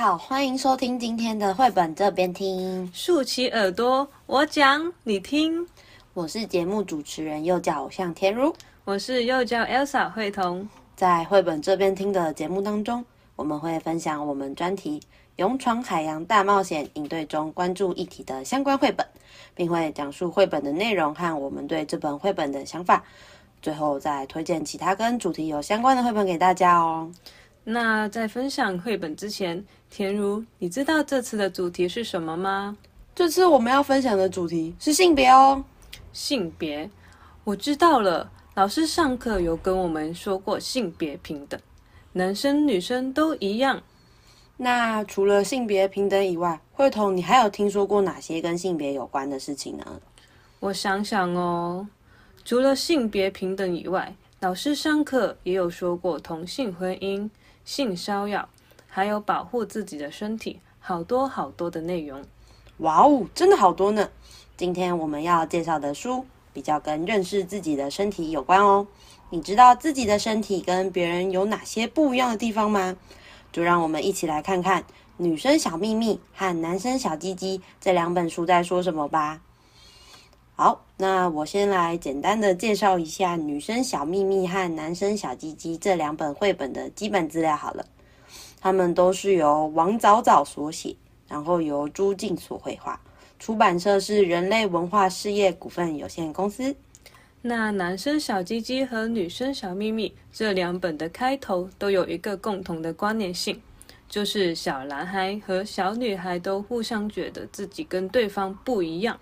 好，欢迎收听今天的绘本这边听，竖起耳朵，我讲你听。我是节目主持人，又叫偶像恬如，我是幼教 Elsa 慧彤。在绘本这边听的节目当中，我们会分享我们专题《勇闯海洋大冒险》应对中关注议题的相关绘本，并会讲述绘本的内容和我们对这本绘本的想法。最后再推荐其他跟主题有相关的绘本给大家哦。那在分享绘本之前，田如，你知道这次的主题是什么吗？这次我们要分享的主题是性别哦。性别，我知道了。老师上课有跟我们说过性别平等，男生女生都一样。那除了性别平等以外，慧彤，你还有听说过哪些跟性别有关的事情呢？我想想哦。除了性别平等以外，老师上课也有说过同性婚姻、性骚扰，还有保护自己的身体，好多好多的内容。哇哦，真的好多呢！今天我们要介绍的书比较跟认识自己的身体有关哦。你知道自己的身体跟别人有哪些不一样的地方吗？就让我们一起来看看《女生小秘密》和《男生小鸡鸡》这两本书在说什么吧。好，那我先来简单的介绍一下《女生小秘密》和《男生小鸡鸡》这两本绘本的基本资料好了。它们都是由王早早所写，然后由朱静所绘画，出版社是人类文化事业股份有限公司。那《男生小鸡鸡》和《女生小秘密》这两本的开头都有一个共同的关联性，就是小男孩和小女孩都互相觉得自己跟对方不一样。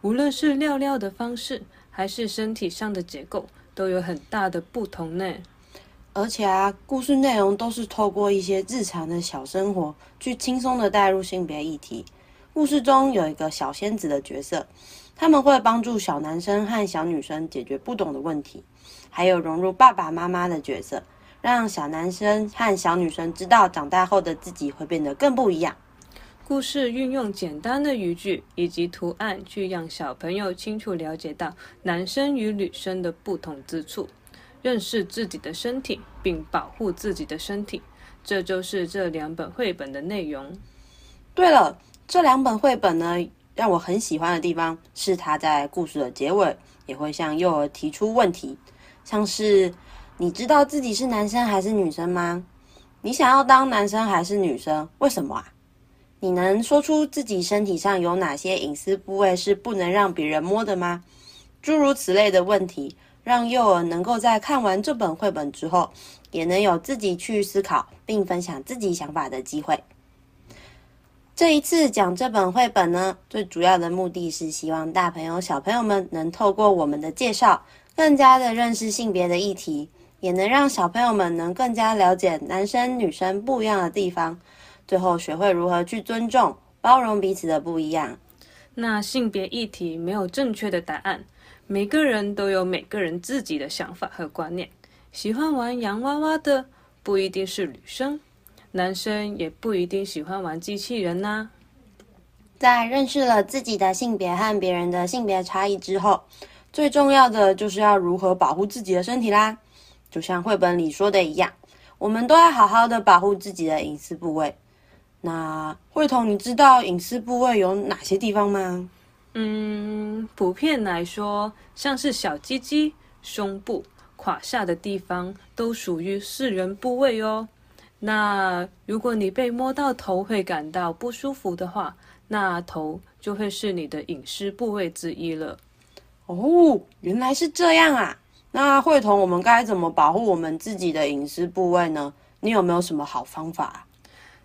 无论是尿尿的方式，还是身体上的结构，都有很大的不同呢。而且啊，故事内容都是透过一些日常的小生活，去轻松的带入性别议题。故事中有一个小仙子的角色，他们会帮助小男生和小女生解决不懂的问题，还有融入爸爸妈妈的角色，让小男生和小女生知道长大后的自己会变得更不一样。故事运用简单的语句以及图案，去让小朋友清楚了解到男生与女生的不同之处，认识自己的身体，并保护自己的身体。这就是这两本绘本的内容。对了，这两本绘本呢，让我很喜欢的地方是，它在故事的结尾也会向幼儿提出问题，像是你知道自己是男生还是女生吗？你想要当男生还是女生？为什么啊？你能说出自己身体上有哪些隐私部位是不能让别人摸的吗？诸如此类的问题，让幼儿能够在看完这本绘本之后，也能有自己去思考并分享自己想法的机会。这一次讲这本绘本呢，最主要的目的是希望大朋友小朋友们能透过我们的介绍，更加的认识性别的议题，也能让小朋友们能更加了解男生女生不一样的地方。最后学会如何去尊重、包容彼此的不一样。那性别议题没有正确的答案，每个人都有每个人自己的想法和观念。喜欢玩洋娃娃的不一定是女生，男生也不一定喜欢玩机器人呐、啊。在认识了自己的性别和别人的性别差异之后，最重要的就是要如何保护自己的身体啦。就像绘本里说的一样，我们都要好好的保护自己的隐私部位。那慧彤，你知道隐私部位有哪些地方吗？嗯，普遍来说，像是小鸡鸡、胸部、胯下的地方，都属于私人部位哦。那如果你被摸到头会感到不舒服的话，那头就会是你的隐私部位之一了。哦，原来是这样啊！那慧彤，我们该怎么保护我们自己的隐私部位呢？你有没有什么好方法？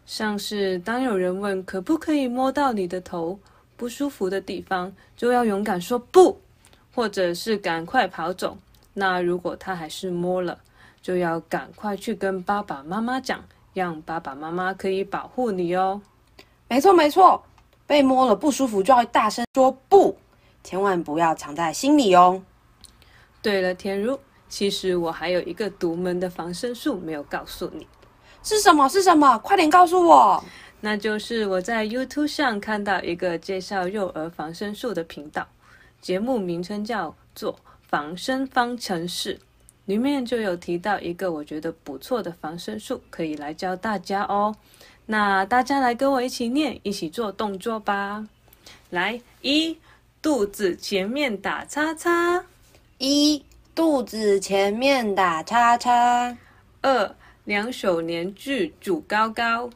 像是当有人问可不可以摸到你的头不舒服的地方，就要勇敢说不，或者是赶快跑走。那如果他还是摸了，就要赶快去跟爸爸妈妈讲，让爸爸妈妈可以保护你哦。没错没错，被摸了不舒服就要大声说不，千万不要藏在心里哦。对了，天如，其实我还有一个独门的防身术没有告诉你。是什么？是什么？快点告诉我！那就是我在 YouTube 上看到一个介绍幼儿防身术的频道，节目名称叫做《防身方程式》，里面就有提到一个我觉得不错的防身术，可以来教大家哦。那大家来跟我一起念，一起做动作吧。来，一，肚子前面打叉叉。一，肚子前面打叉叉。二，两手黏住举高高。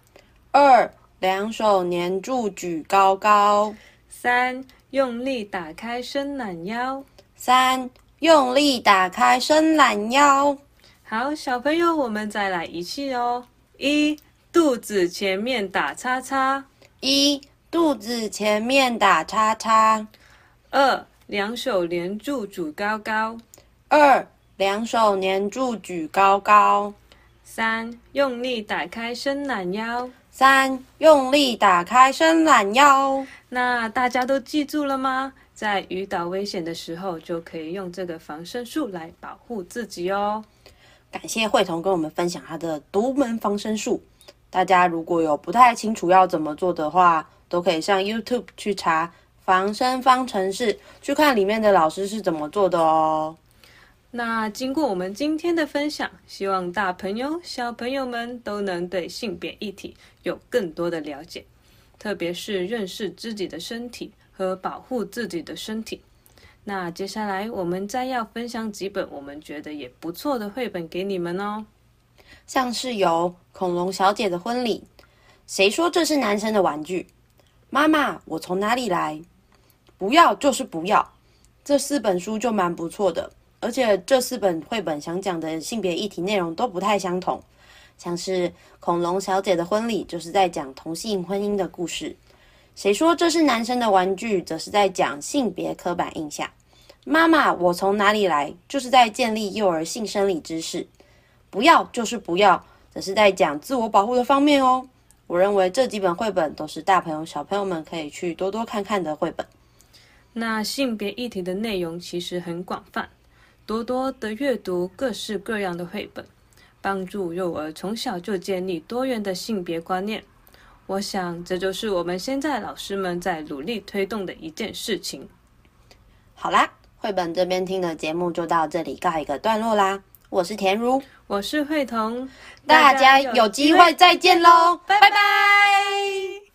二，两手黏住举高高。三，用力打开伸懒腰。三，用力打开伸懒腰。好，小朋友，我们再来一次哦。一，肚子前面打叉叉。一，肚子前面打叉叉。二，两手连住举高高。二，两手黏住举高高。三，用力打开伸懒腰。三，用力打开伸懒腰。那大家都记住了吗？在遇到危险的时候，就可以用这个防身术来保护自己哦。感谢慧彤跟我们分享她的独门防身术。大家如果有不太清楚要怎么做的话，都可以上 YouTube 去查防身方程式，去看里面的老师是怎么做的哦。那经过我们今天的分享，希望大朋友、小朋友们都能对性别议题有更多的了解，特别是认识自己的身体和保护自己的身体。那接下来我们再要分享几本我们觉得也不错的绘本给你们哦，像是有《恐龙小姐的婚礼》，谁说这是男生的玩具？妈妈，我从哪里来？不要就是不要，这四本书就蛮不错的。而且这四本绘本想讲的性别议题内容都不太相同，像是《恐龙小姐的婚礼》就是在讲同性婚姻的故事，谁说这是男生的玩具，则是在讲性别刻板印象。妈妈，我从哪里来，就是在建立幼儿性生理知识。不要就是不要，则是在讲自我保护的方面哦。我认为这几本绘本都是大朋友小朋友们可以去多多看看的绘本。那性别议题的内容其实很广泛。多多的阅读各式各样的绘本，帮助幼儿从小就建立多元的性别观念。我想，这就是我们现在老师们在努力推动的一件事情。好啦，绘本这边听的节目就到这里告一个段落啦。我是田如，我是慧彤，大家有机会再见喽，拜拜。